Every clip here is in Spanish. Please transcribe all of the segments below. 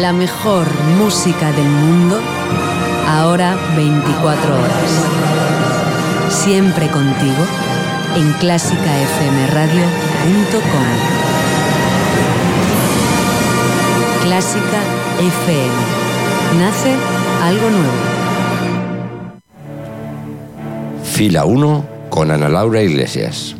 La mejor música del mundo, ahora 24 horas. Siempre contigo en clásicafmradio.com. Clásica FM. Nace algo nuevo. Fila 1 con Ana Laura Iglesias.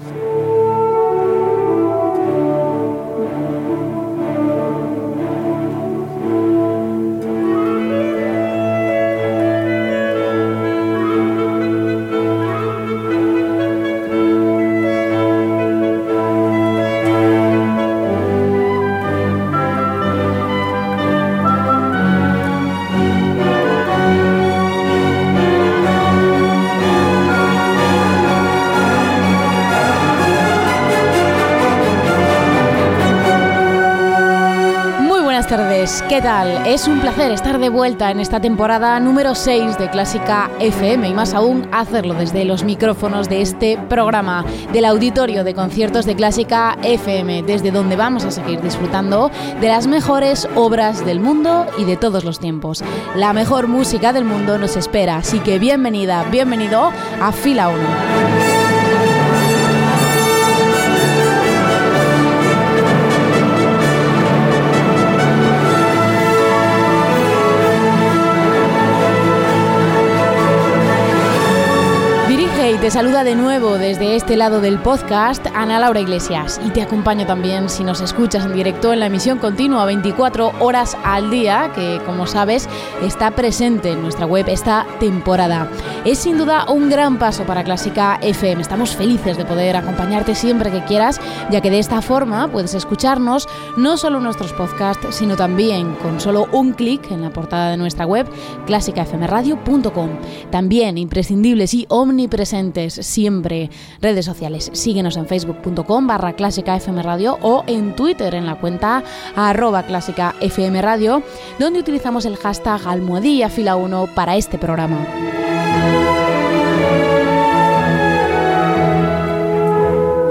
¿Qué tal? Es un placer estar de vuelta en esta temporada número 6 de Clásica FM y más aún hacerlo desde los micrófonos de este programa, del auditorio de conciertos de Clásica FM, desde donde vamos a seguir disfrutando de las mejores obras del mundo y de todos los tiempos. La mejor música del mundo nos espera, así que bienvenida, bienvenido a Fila 1. Te saluda de nuevo desde este lado del podcast Ana Laura Iglesias y te acompaño también si nos escuchas en directo en la emisión continua 24 horas al día que como sabes está presente en nuestra web esta temporada. Es sin duda un gran paso para Clásica FM. Estamos felices de poder acompañarte siempre que quieras ya que de esta forma puedes escucharnos no solo nuestros podcasts sino también con solo un clic en la portada de nuestra web clásicafmradio.com. También imprescindibles y omnipresentes siempre redes sociales. Síguenos en facebook.com barra clásica FM Radio o en Twitter en la cuenta arroba clásica FM Radio, donde utilizamos el hashtag almohadilla fila 1 para este programa.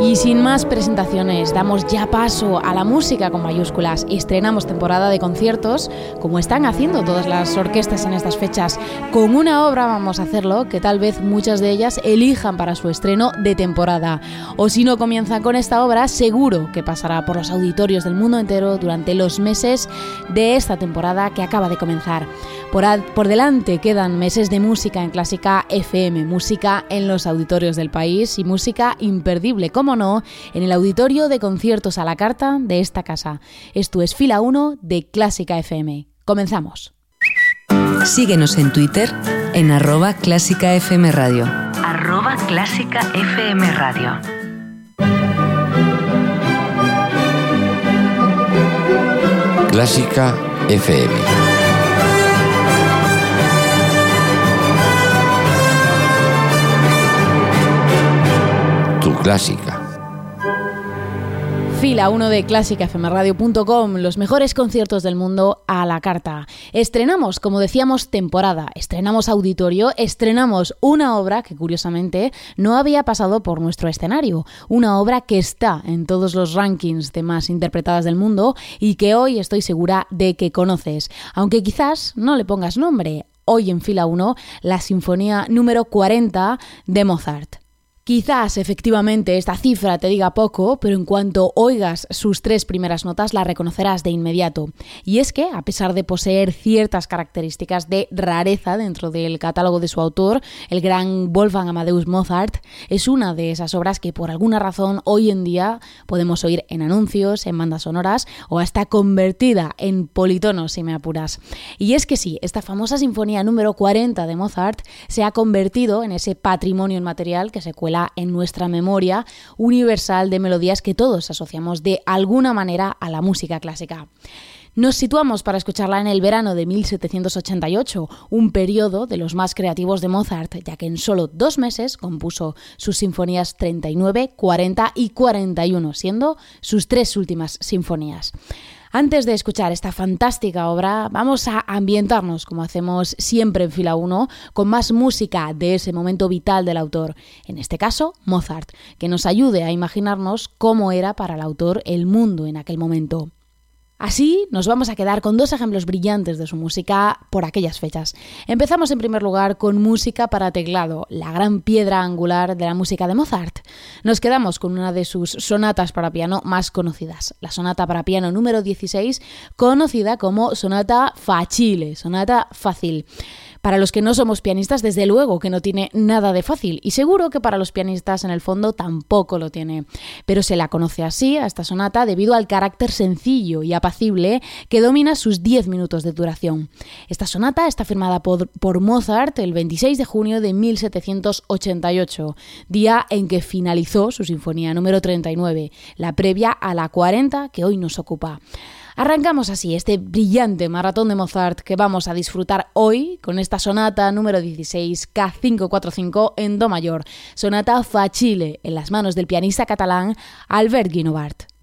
Y sin más presentaciones, damos ya paso a la música con mayúsculas y estrenamos temporada de conciertos, como están haciendo todas las orquestas en estas fechas. Con una obra vamos a hacerlo que tal vez muchas de ellas elijan para su estreno de temporada. O si no comienzan con esta obra, seguro que pasará por los auditorios del mundo entero durante los meses de esta temporada que acaba de comenzar. Por, por delante quedan meses de música en Clásica FM, música en los auditorios del país y música imperdible, como en el auditorio de conciertos a la carta de esta casa. Esto es Fila 1 de Clásica FM. Comenzamos. Síguenos en Twitter en arroba clásica FM Radio. Arroba clásica FM Radio. Clásica FM. Tu clásica. Fila 1 de clásicafmradio.com, los mejores conciertos del mundo a la carta. Estrenamos, como decíamos, temporada, estrenamos auditorio, estrenamos una obra que curiosamente no había pasado por nuestro escenario, una obra que está en todos los rankings de más interpretadas del mundo y que hoy estoy segura de que conoces, aunque quizás no le pongas nombre. Hoy en fila 1, la Sinfonía número 40 de Mozart. Quizás efectivamente esta cifra te diga poco, pero en cuanto oigas sus tres primeras notas la reconocerás de inmediato. Y es que, a pesar de poseer ciertas características de rareza dentro del catálogo de su autor, el gran Wolfgang Amadeus Mozart, es una de esas obras que por alguna razón hoy en día podemos oír en anuncios, en bandas sonoras o hasta convertida en politono si me apuras. Y es que sí, esta famosa sinfonía número 40 de Mozart se ha convertido en ese patrimonio inmaterial que se cuela en nuestra memoria universal de melodías que todos asociamos de alguna manera a la música clásica. Nos situamos para escucharla en el verano de 1788, un periodo de los más creativos de Mozart, ya que en solo dos meses compuso sus sinfonías 39, 40 y 41, siendo sus tres últimas sinfonías. Antes de escuchar esta fantástica obra, vamos a ambientarnos, como hacemos siempre en fila 1, con más música de ese momento vital del autor, en este caso Mozart, que nos ayude a imaginarnos cómo era para el autor el mundo en aquel momento. Así nos vamos a quedar con dos ejemplos brillantes de su música por aquellas fechas. Empezamos en primer lugar con música para teclado, la gran piedra angular de la música de Mozart. Nos quedamos con una de sus sonatas para piano más conocidas, la sonata para piano número 16, conocida como sonata facile, sonata fácil. Para los que no somos pianistas, desde luego que no tiene nada de fácil y seguro que para los pianistas en el fondo tampoco lo tiene. Pero se la conoce así a esta sonata debido al carácter sencillo y apacible que domina sus 10 minutos de duración. Esta sonata está firmada por, Mozart el 26 de junio de 1788, día en que finalizó su sinfonía número 39, la previa a la 40 que hoy nos ocupa. Arrancamos así este brillante maratón de Mozart que vamos a disfrutar hoy con esta sonata número 16 K545 en Do mayor, sonata facile en las manos del pianista catalán Albert Guinovart.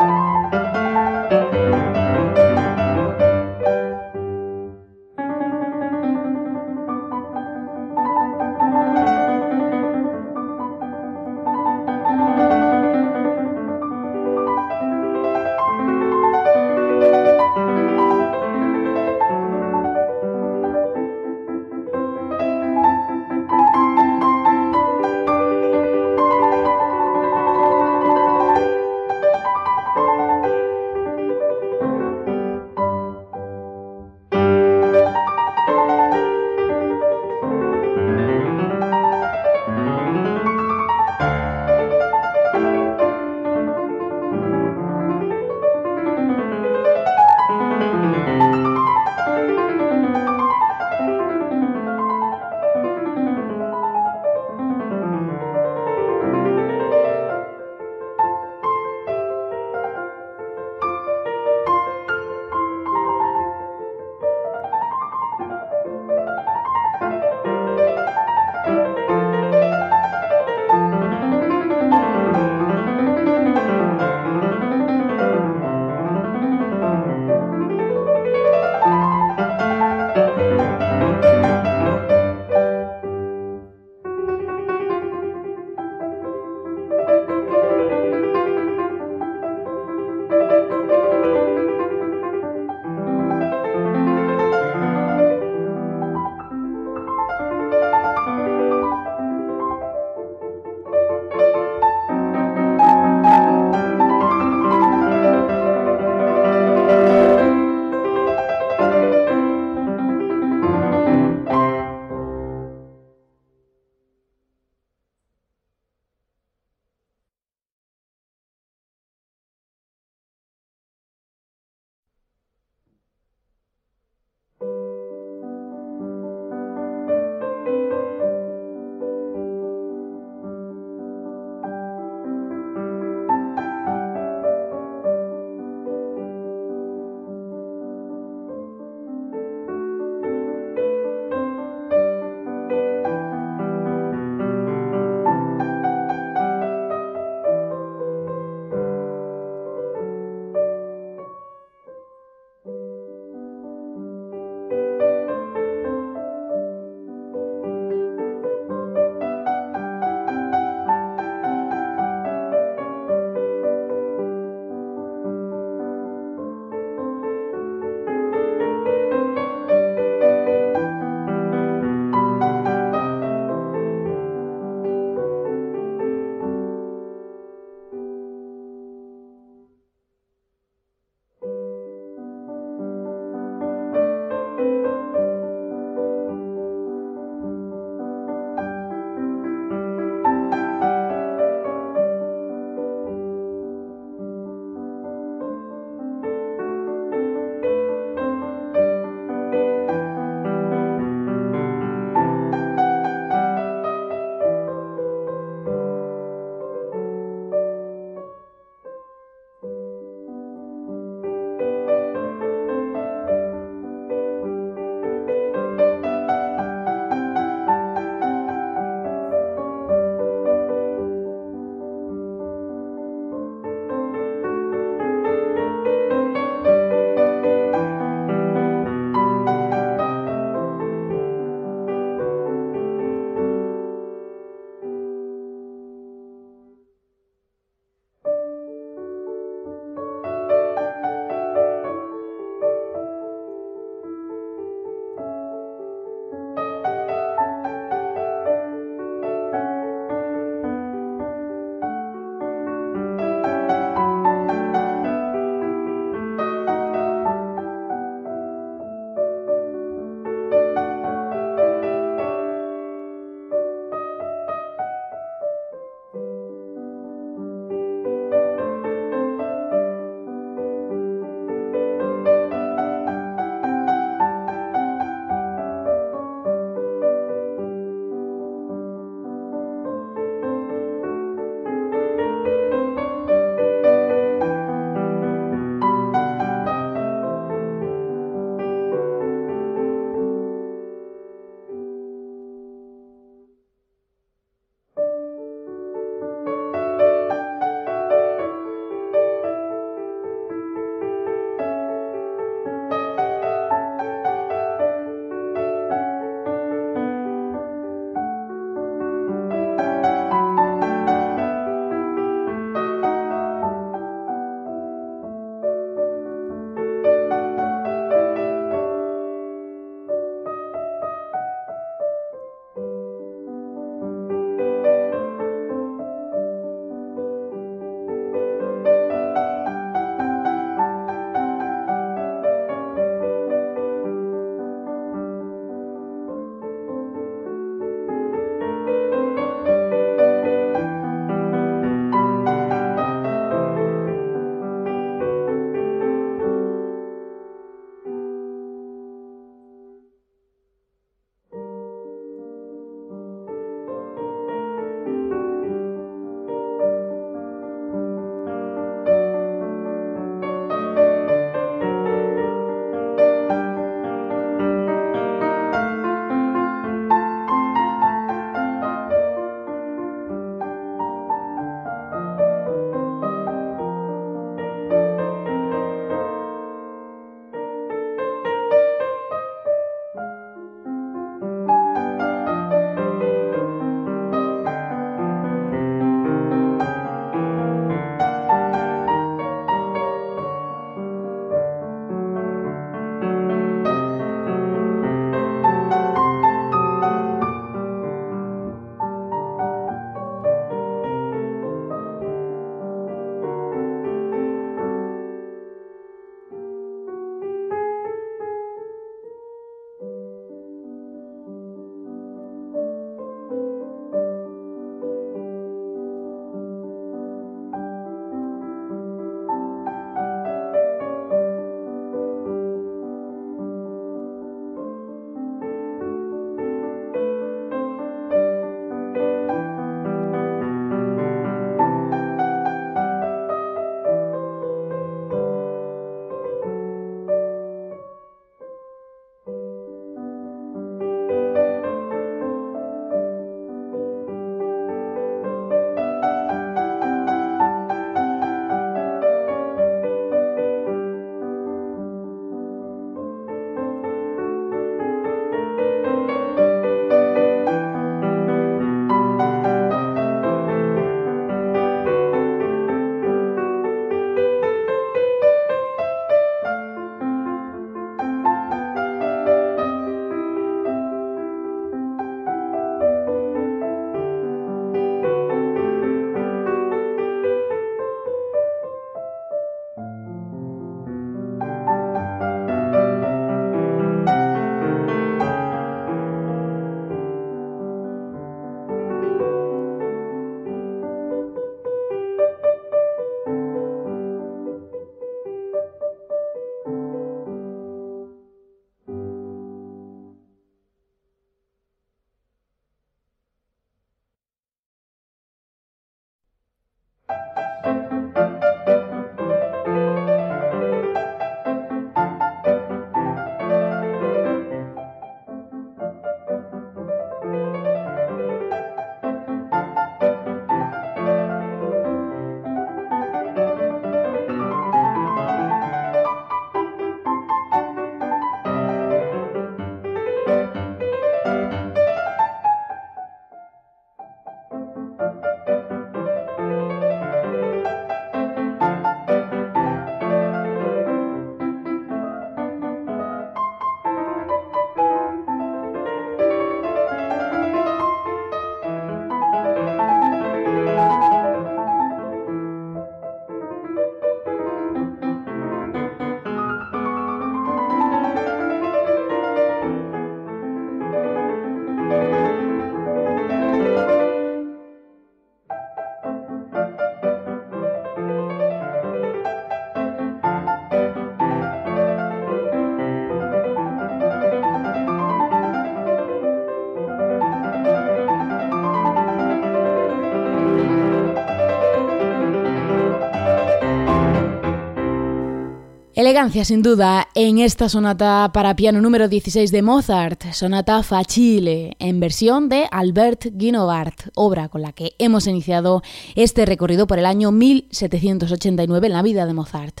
Elegancia sin duda en esta sonata para piano número 16 de Mozart, sonata Facile, en versión de Albert Guinovart, obra con la que hemos iniciado este recorrido por el año 1789 en la vida de Mozart.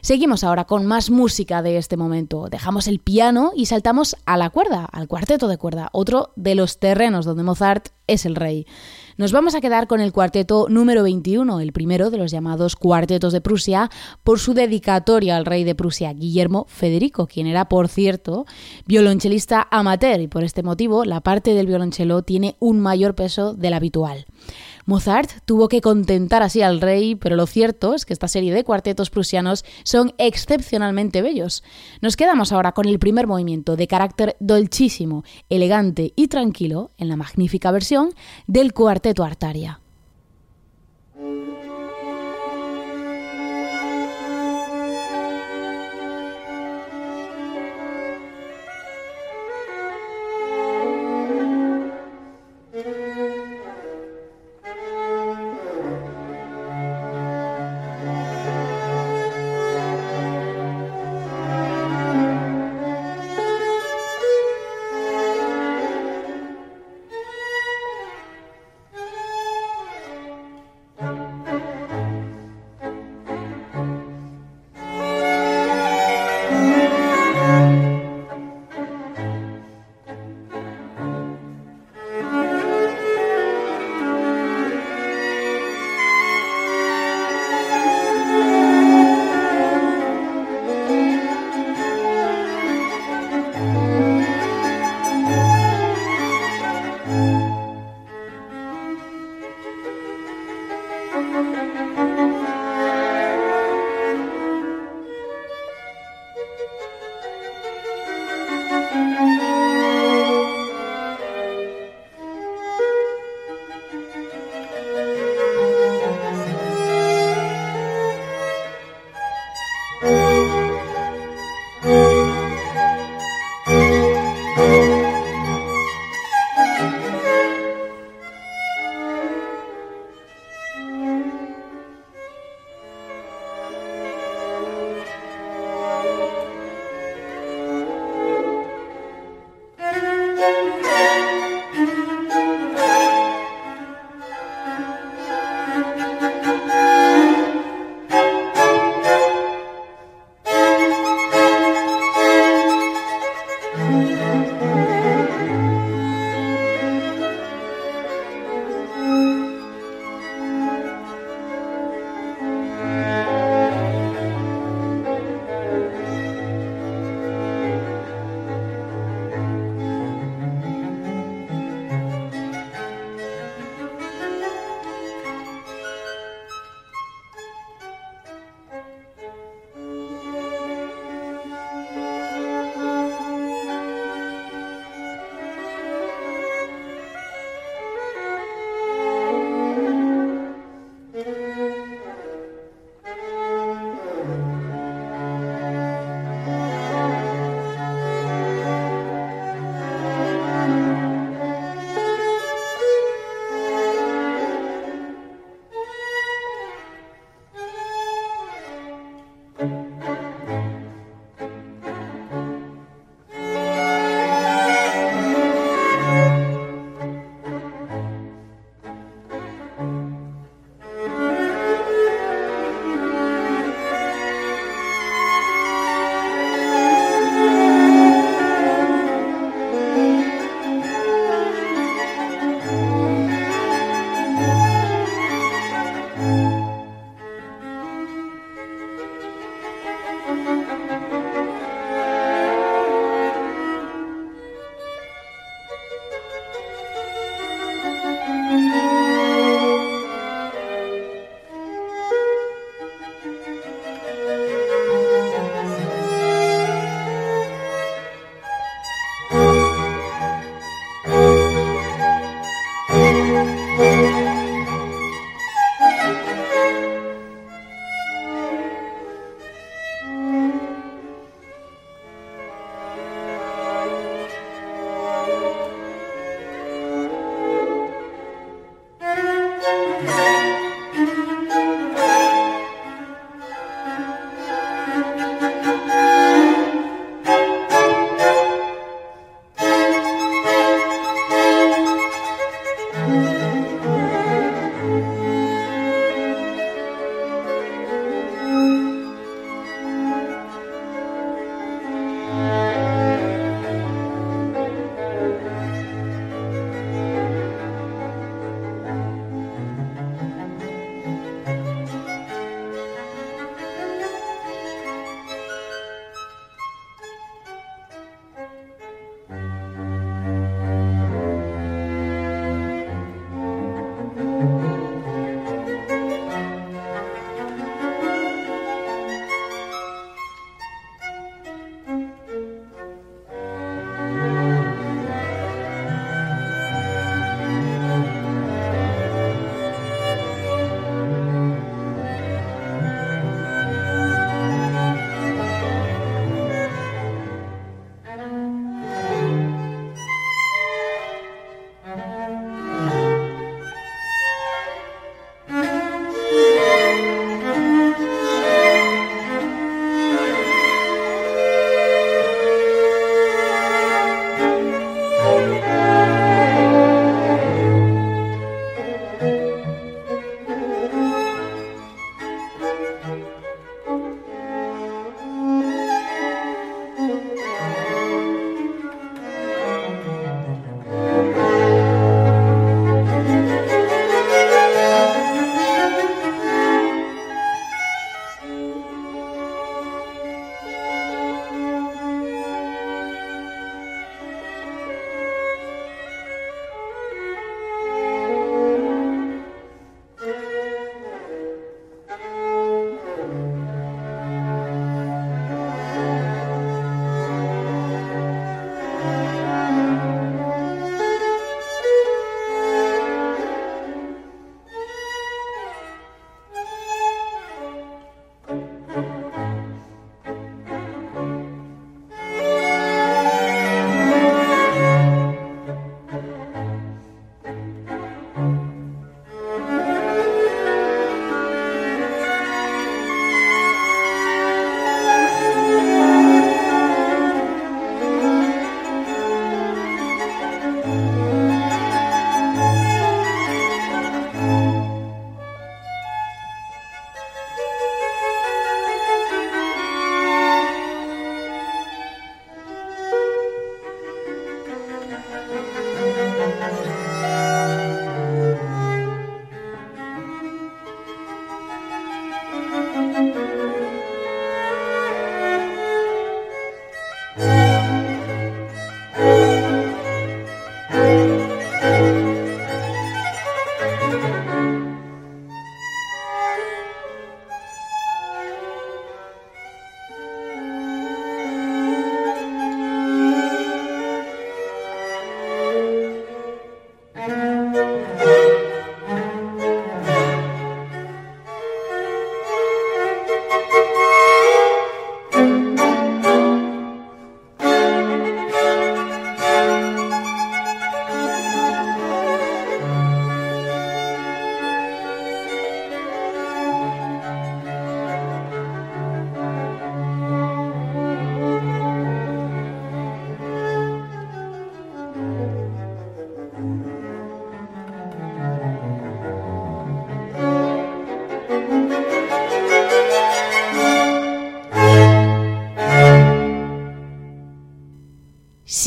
Seguimos ahora con más música de este momento. Dejamos el piano y saltamos a la cuerda, al cuarteto de cuerda, otro de los terrenos donde Mozart es el rey. Nos vamos a quedar con el cuarteto número 21, el primero de los llamados cuartetos de Prusia, por su dedicatoria al rey de Prusia, Guillermo Federico, quien era, por cierto, violonchelista amateur y por este motivo la parte del violonchelo tiene un mayor peso del habitual. Mozart tuvo que contentar así al rey, pero lo cierto es que esta serie de cuartetos prusianos son excepcionalmente bellos. Nos quedamos ahora con el primer movimiento de carácter dolchísimo, elegante y tranquilo en la magnífica versión del cuarteto Artaria.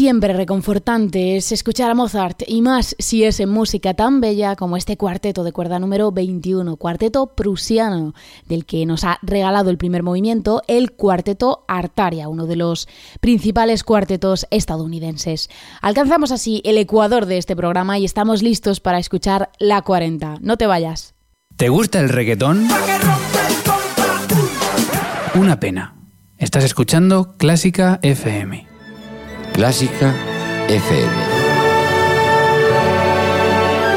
Siempre reconfortante es escuchar a Mozart y más si es en música tan bella como este cuarteto de cuerda número 21, cuarteto prusiano, del que nos ha regalado el primer movimiento, el cuarteto Artaria, uno de los principales cuartetos estadounidenses. Alcanzamos así el ecuador de este programa y estamos listos para escuchar la 40. No te vayas. ¿Te gusta el reggaetón? Una pena. Estás escuchando Clásica FM. Clásica FM.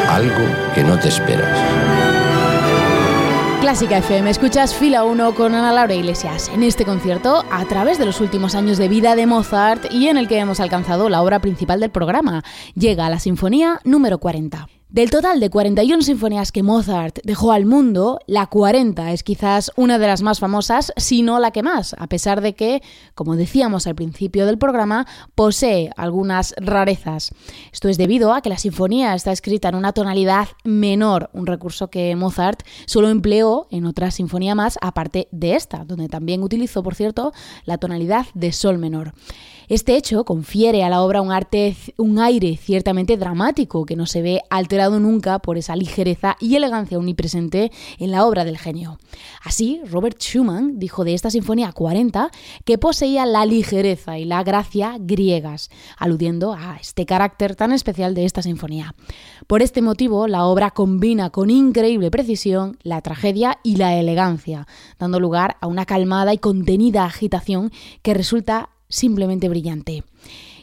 Algo que no te esperas. Clásica FM, escuchas Fila 1 con Ana Laura Iglesias. En este concierto, a través de los últimos años de vida de Mozart y en el que hemos alcanzado la obra principal del programa, llega la Sinfonía número 40. Del total de 41 sinfonías que Mozart dejó al mundo, la 40 es quizás una de las más famosas, si no la que más, a pesar de que, como decíamos al principio del programa, posee algunas rarezas. Esto es debido a que la sinfonía está escrita en una tonalidad menor, un recurso que Mozart solo empleó en otra sinfonía más, aparte de esta, donde también utilizó, por cierto, la tonalidad de sol menor. Este hecho confiere a la obra un, arte, un aire ciertamente dramático que no se ve alterado nunca por esa ligereza y elegancia omnipresente en la obra del genio. Así, Robert Schumann dijo de esta Sinfonía 40 que poseía la ligereza y la gracia griegas, aludiendo a este carácter tan especial de esta sinfonía. Por este motivo, la obra combina con increíble precisión la tragedia y la elegancia, dando lugar a una calmada y contenida agitación que resulta simplemente brillante.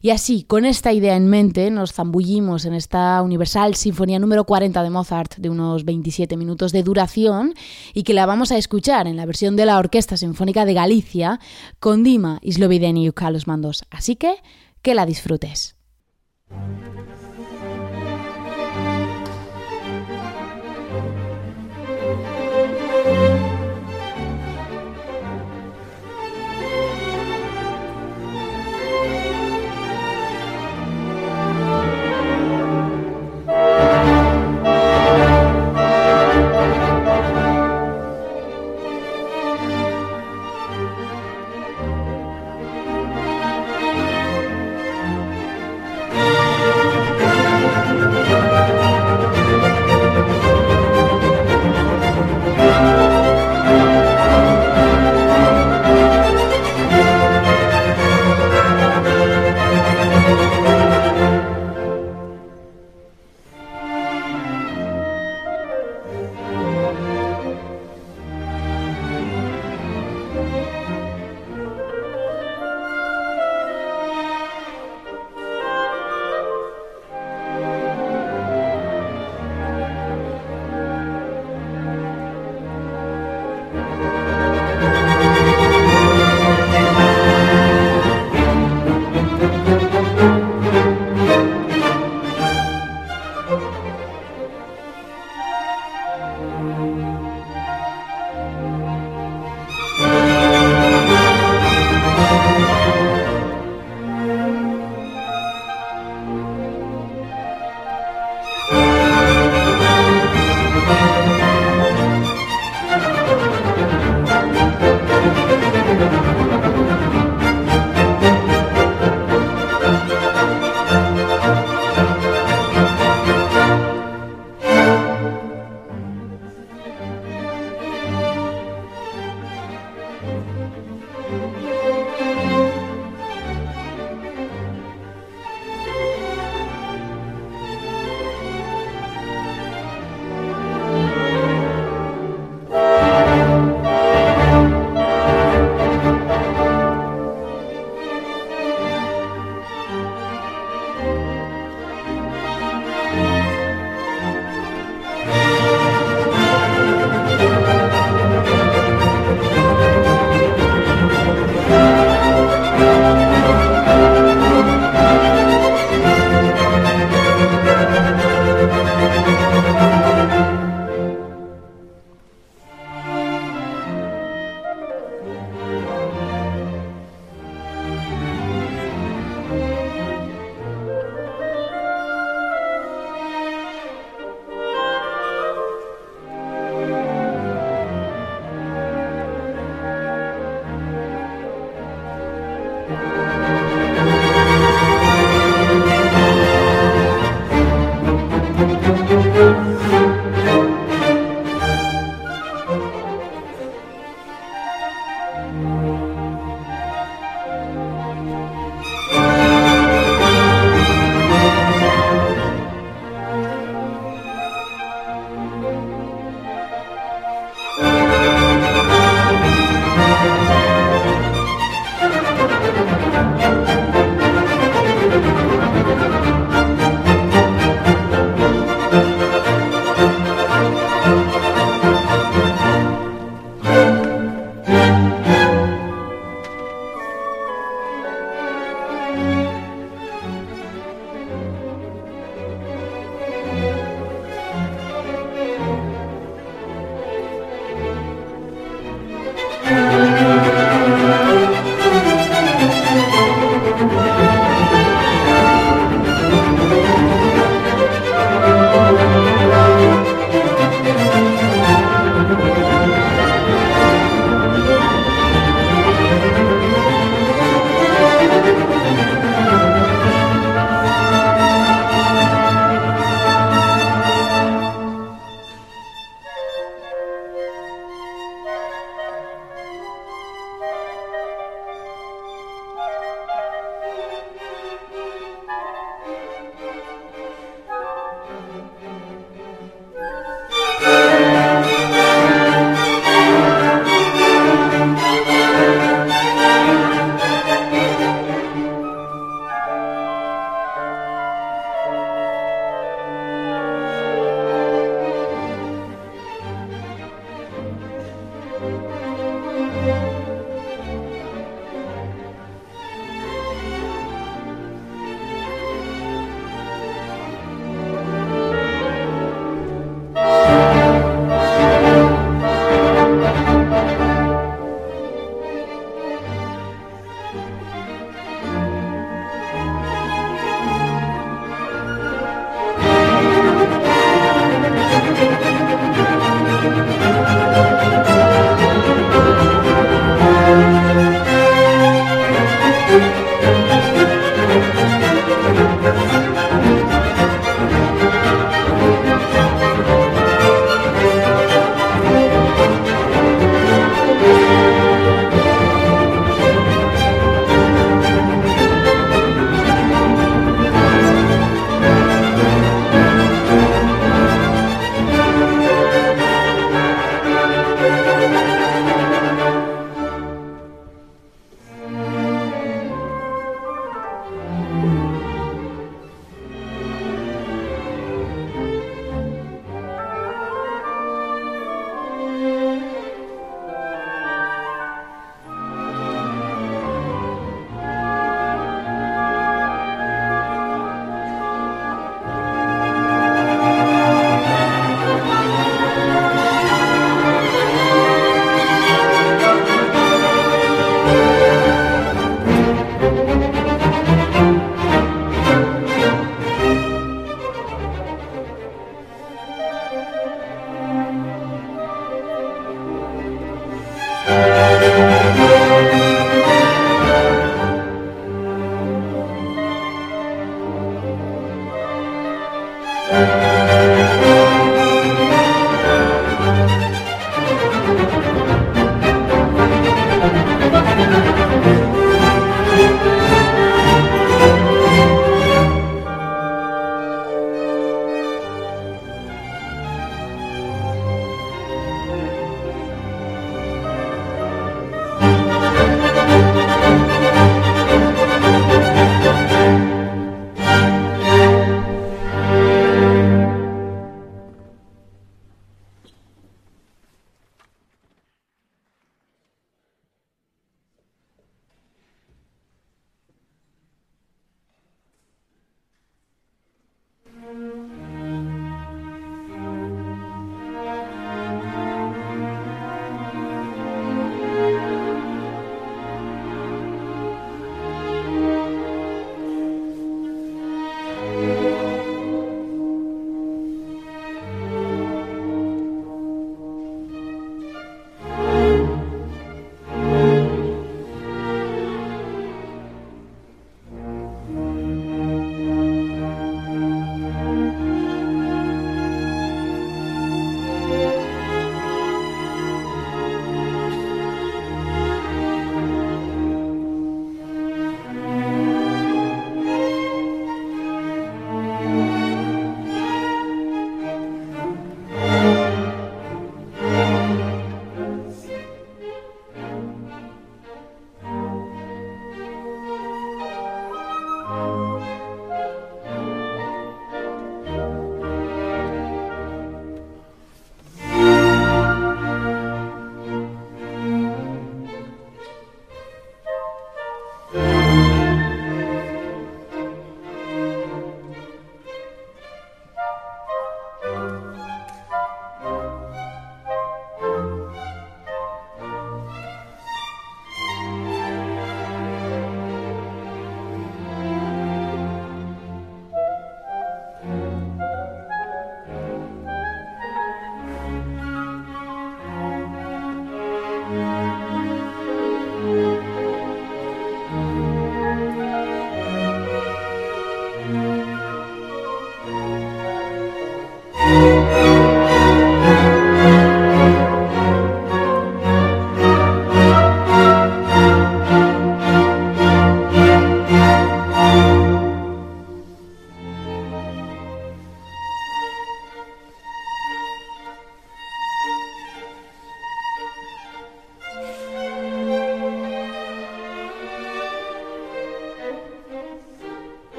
Y así, con esta idea en mente, nos zambullimos en esta Universal Sinfonía número 40 de Mozart, de unos 27 minutos de duración, y que la vamos a escuchar en la versión de la Orquesta Sinfónica de Galicia, con Dima y Carlos Mandos. Así que, que la disfrutes.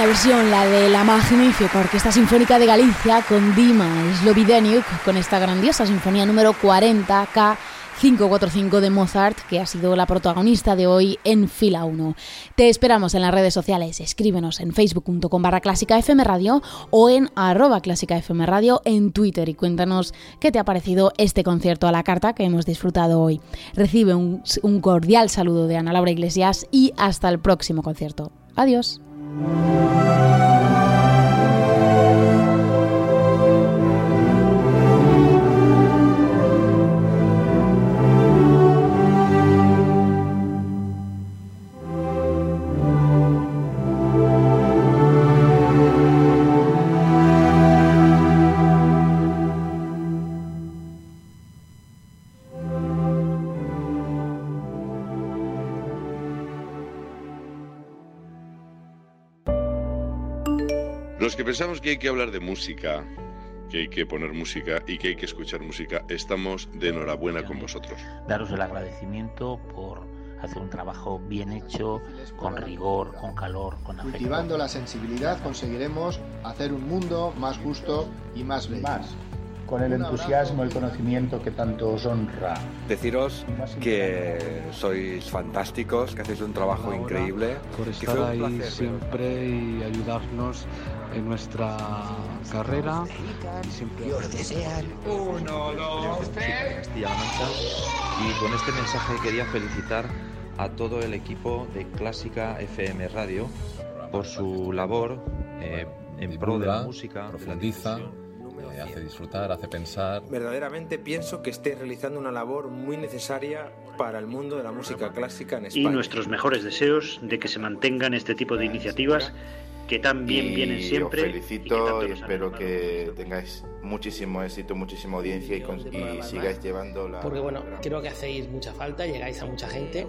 Estupenda versión, la de la magnífica Orquesta Sinfónica de Galicia con Dima Slovideniuk, con esta grandiosa sinfonía número 40K 545 de Mozart, que ha sido la protagonista de hoy en Fila 1. Te esperamos en las redes sociales, escríbenos en facebook.com barra clásica FM Radio o en arroba clásica FM Radio en Twitter y cuéntanos qué te ha parecido este concierto a la carta que hemos disfrutado hoy. Recibe un cordial saludo de Ana Laura Iglesias y hasta el próximo concierto. Adiós. Los que pensamos que hay que hablar de música, que hay que poner música y que hay que escuchar música, estamos de enhorabuena con vosotros. Daros el agradecimiento por hacer un trabajo bien hecho, con rigor, con calor, con afecto. Cultivando la sensibilidad conseguiremos hacer un mundo más justo y más bello. Más, con el entusiasmo, el conocimiento que tanto os honra. Deciros que sois fantásticos, que hacéis un trabajo increíble. Por que estar fue un ahí placer. siempre y ayudarnos en nuestra carrera. Y siempre desean Uno, dos, tres. Y con este mensaje quería felicitar a todo el equipo de Clásica FM Radio por su labor eh, en pro de la música, profundiza, eh, hace disfrutar, hace pensar. Verdaderamente pienso que estáis realizando una labor muy necesaria para el mundo de la música clásica en Y España. nuestros mejores deseos de que se mantengan este tipo de iniciativas que tan bien vienen siempre. Os y que felicito y, han espero que tengáis muchísimo éxito, muchísima audiencia y, con- y sigáis llevando la. Porque bueno, creo que hacéis mucha falta, llegáis a mucha gente.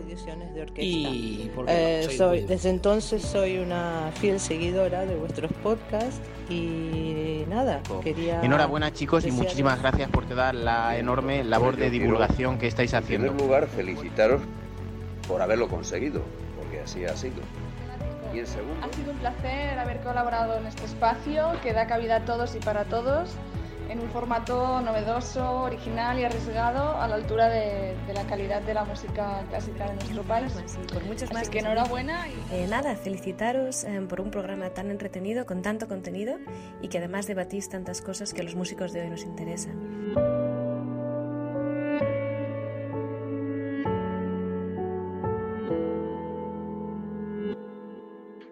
Y porque Eh, no, soy, muy- desde entonces soy una fiel seguidora de vuestros podcasts y nada, quería... Enhorabuena chicos y muchísimas gracias por toda la enorme labor de divulgación que estáis En haciendo. primer lugar, felicitaros por haberlo conseguido, porque así ha sido. Y en segundo, Ha sido un placer haber colaborado en este espacio que da cabida a todos y para todos en un formato novedoso, original y arriesgado a la altura de, de la calidad de la música clásica de nuestro país. muchos Así más que enhorabuena. Y... Eh, nada, felicitaros eh, por un programa tan entretenido, con tanto contenido y que además debatís tantas cosas que a los músicos de hoy nos interesan.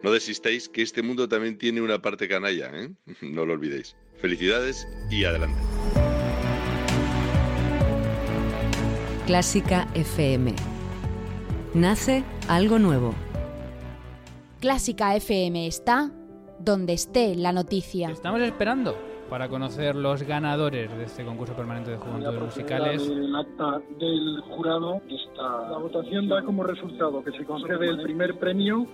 No desistéis, que este mundo también tiene una parte canalla, ¿eh? No lo olvidéis. Felicidades y adelante. Clásica FM. Nace algo nuevo. Clásica FM está donde esté la noticia. Estamos esperando para conocer los ganadores de este concurso permanente de juventudes musicales. El acta del jurado está. La votación da como resultado que se concede el primer premio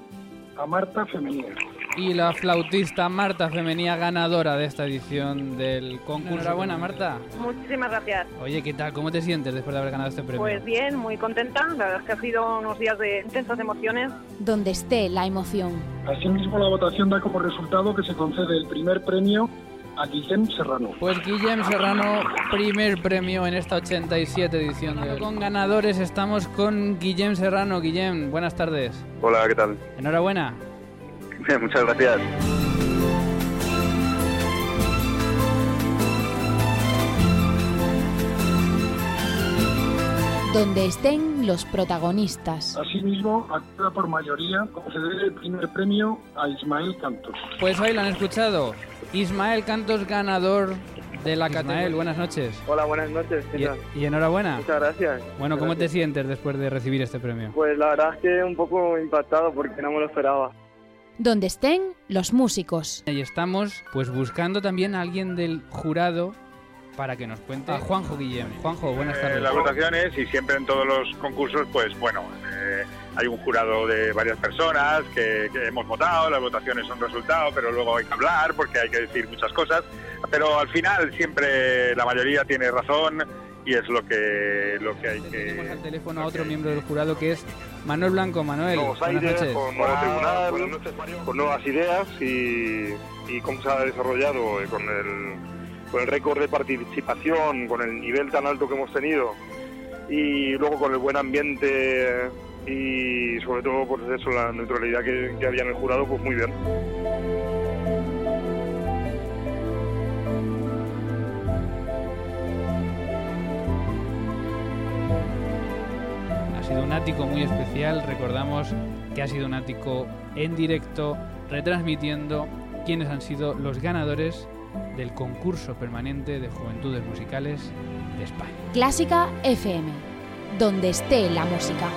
a Marta Femenina. Y la flautista Marta Femenía ganadora de esta edición del concurso. Enhorabuena, Marta. Muchísimas gracias. Oye, ¿qué tal? ¿Cómo te sientes después de haber ganado este premio? Pues bien, muy contenta. La verdad es que ha sido unos días de intensas emociones. Donde esté la emoción. Asimismo, la votación da como resultado que se concede el primer premio a Guillem Serrano. Pues Guillem Serrano, primer premio en esta 87 edición de Con ganadores estamos con Guillem Serrano. Guillem, buenas tardes. Hola, ¿qué tal? Enhorabuena. Muchas gracias. Donde estén los protagonistas. Asimismo, actúa por mayoría conceder el primer premio a Ismael Cantos. Pues ahí lo han escuchado. Ismael Cantos ganador de la Ismael, buenas noches. Hola, buenas noches. ¿qué Y, tal? y enhorabuena. Muchas gracias. Bueno, ¿cómo te sientes después de recibir este premio? Pues la verdad es que un poco impactado porque no me lo esperaba. Donde estén los músicos. Y estamos pues buscando también a alguien del jurado para que nos cuente a Juanjo Guillem. Juanjo, buenas tardes. Eh, las votaciones y siempre en todos los concursos, pues bueno, eh, hay un jurado de varias personas que, que hemos votado, las votaciones son resultado, pero luego hay que hablar porque hay que decir muchas cosas. Pero al final siempre la mayoría tiene razón y es lo que lo que hay Tenemos que. al teléfono a otro miembro del jurado que es Manuel Blanco. Manuel, nuevos buenas aires, noches. con nuevo tribunal, con nuevas ideas y, y cómo se ha desarrollado eh, con el, con el récord de participación, con el nivel tan alto que hemos tenido y luego con el buen ambiente y sobre todo pues eso, la neutralidad que, que había en el jurado, pues muy bien. Ha sido un ático muy especial. Recordamos que ha sido un ático en directo, retransmitiendo quiénes han sido los ganadores del concurso permanente de juventudes musicales de España. Clásica FM. Donde esté la música.